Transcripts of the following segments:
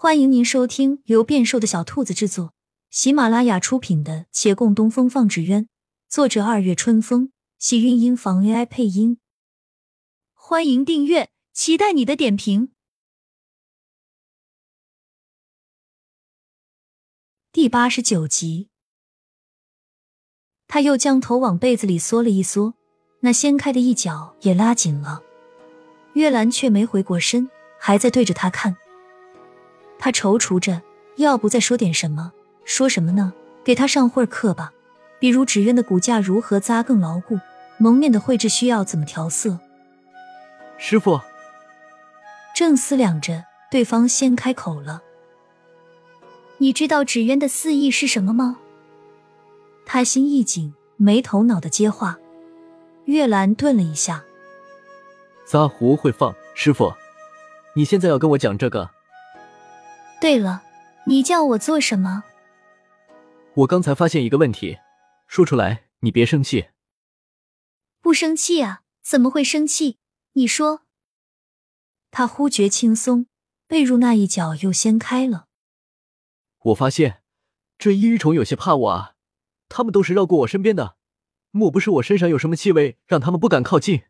欢迎您收听由变瘦的小兔子制作、喜马拉雅出品的《且共东风放纸鸢》，作者二月春风，喜韵音房 AI 配音。欢迎订阅，期待你的点评。第八十九集，他又将头往被子里缩了一缩，那掀开的一角也拉紧了。月兰却没回过身，还在对着他看。他踌躇着，要不再说点什么？说什么呢？给他上会儿课吧，比如纸鸢的骨架如何扎更牢固，蒙面的绘制需要怎么调色。师傅正思量着，对方先开口了：“你知道纸鸢的四意是什么吗？”他心一紧，没头脑的接话。月兰顿了一下：“扎胡会放。”师傅，你现在要跟我讲这个？对了，你叫我做什么？我刚才发现一个问题，说出来你别生气。不生气啊？怎么会生气？你说。他忽觉轻松，被褥那一角又掀开了。我发现这异鱼虫有些怕我啊，他们都是绕过我身边的，莫不是我身上有什么气味，让他们不敢靠近？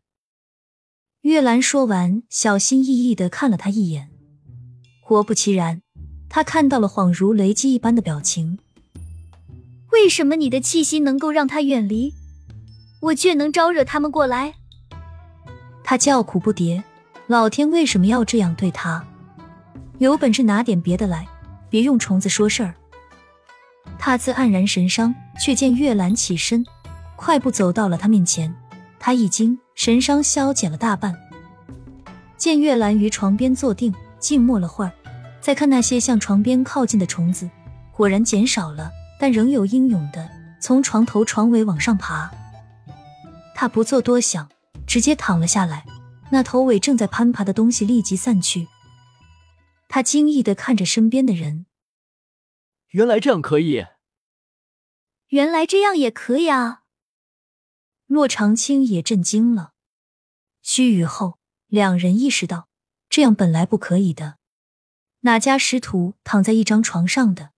月兰说完，小心翼翼的看了他一眼，果不其然。他看到了恍如雷击一般的表情。为什么你的气息能够让他远离，我却能招惹他们过来？他叫苦不迭，老天为什么要这样对他？有本事拿点别的来，别用虫子说事儿。他自黯然神伤，却见月兰起身，快步走到了他面前。他一惊，神伤消减了大半。见月兰于床边坐定，静默了会儿。再看那些向床边靠近的虫子，果然减少了，但仍有英勇的从床头、床尾往上爬。他不做多想，直接躺了下来。那头尾正在攀爬的东西立即散去。他惊异的看着身边的人，原来这样可以，原来这样也可以啊！洛长青也震惊了。须臾后，两人意识到，这样本来不可以的。哪家师徒躺在一张床上的？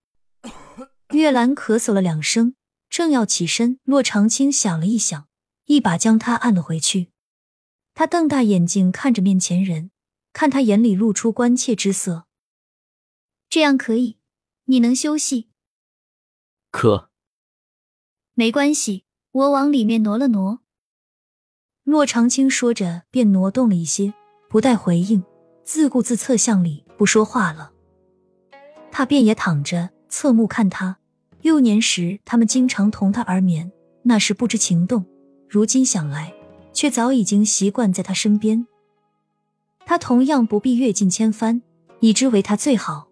月兰咳嗽了两声，正要起身，洛长青想了一想，一把将他按了回去。他瞪大眼睛看着面前人，看他眼里露出关切之色。这样可以？你能休息？可没关系，我往里面挪了挪。洛长青说着，便挪动了一些，不带回应，自顾自侧向里。不说话了，他便也躺着，侧目看他。幼年时，他们经常同他而眠，那时不知情动。如今想来，却早已经习惯在他身边。他同样不必阅尽千帆，以之为他最好。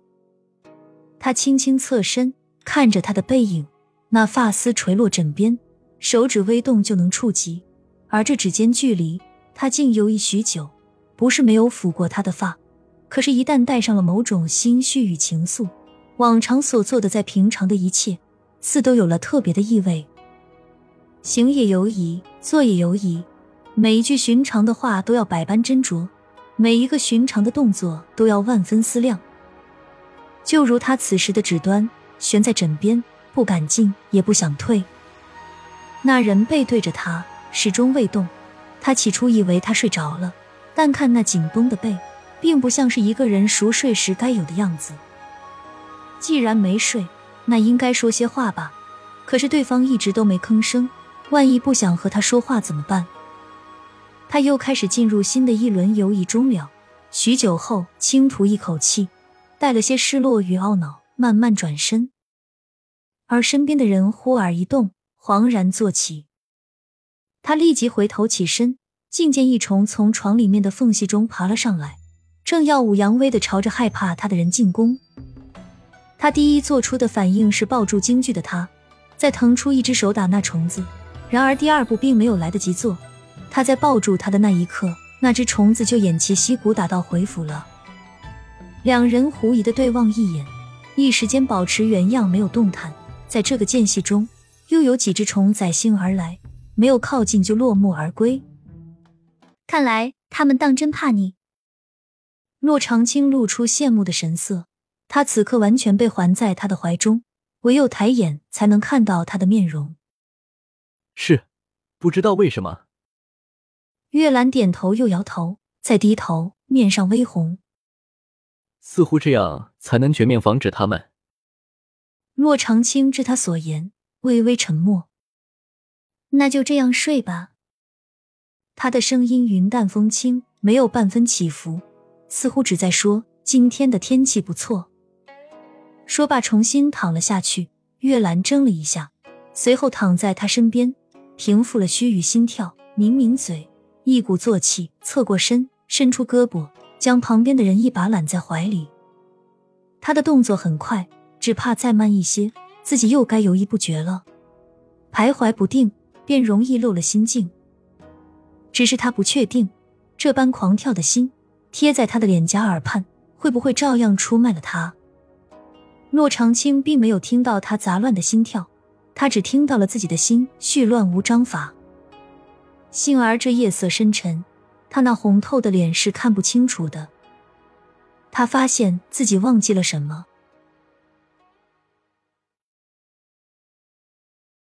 他轻轻侧身，看着他的背影，那发丝垂落枕边，手指微动就能触及，而这指尖距离，他竟犹豫许久，不是没有抚过他的发。可是，一旦带上了某种心绪与情愫，往常所做的再平常的一切，似都有了特别的意味。行也犹疑，坐也犹疑，每一句寻常的话都要百般斟酌，每一个寻常的动作都要万分思量。就如他此时的指端悬在枕边，不敢进，也不想退。那人背对着他，始终未动。他起初以为他睡着了，但看那紧绷的背。并不像是一个人熟睡时该有的样子。既然没睡，那应该说些话吧。可是对方一直都没吭声，万一不想和他说话怎么办？他又开始进入新的一轮犹疑中了。许久后，轻吐一口气，带了些失落与懊恼，慢慢转身。而身边的人忽而一动，惶然坐起。他立即回头起身，竟见一虫从床里面的缝隙中爬了上来。正耀武扬威的朝着害怕他的人进攻，他第一做出的反应是抱住京剧的他，再腾出一只手打那虫子。然而第二步并没有来得及做，他在抱住他的那一刻，那只虫子就偃旗息鼓打道回府了。两人狐疑的对望一眼，一时间保持原样，没有动弹。在这个间隙中，又有几只虫载星而来，没有靠近就落幕而归。看来他们当真怕你。洛长青露出羡慕的神色，他此刻完全被环在他的怀中，唯有抬眼才能看到他的面容。是，不知道为什么。月兰点头又摇头，再低头，面上微红。似乎这样才能全面防止他们。洛长青知他所言，微微沉默。那就这样睡吧。他的声音云淡风轻，没有半分起伏，似乎只在说今天的天气不错。说罢，重新躺了下去。月兰怔了一下，随后躺在他身边，平复了须臾心跳，抿抿嘴，一鼓作气，侧过身，伸出胳膊，将旁边的人一把揽在怀里。他的动作很快。只怕再慢一些，自己又该犹豫不决了，徘徊不定，便容易漏了心境。只是他不确定，这般狂跳的心贴在他的脸颊耳畔，会不会照样出卖了他？洛长青并没有听到他杂乱的心跳，他只听到了自己的心绪乱无章法。幸而这夜色深沉，他那红透的脸是看不清楚的。他发现自己忘记了什么。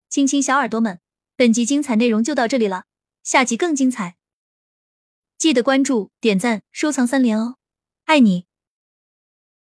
亲亲小耳朵们，本集精彩内容就到这里了，下集更精彩，记得关注、点赞、收藏三连哦，爱你！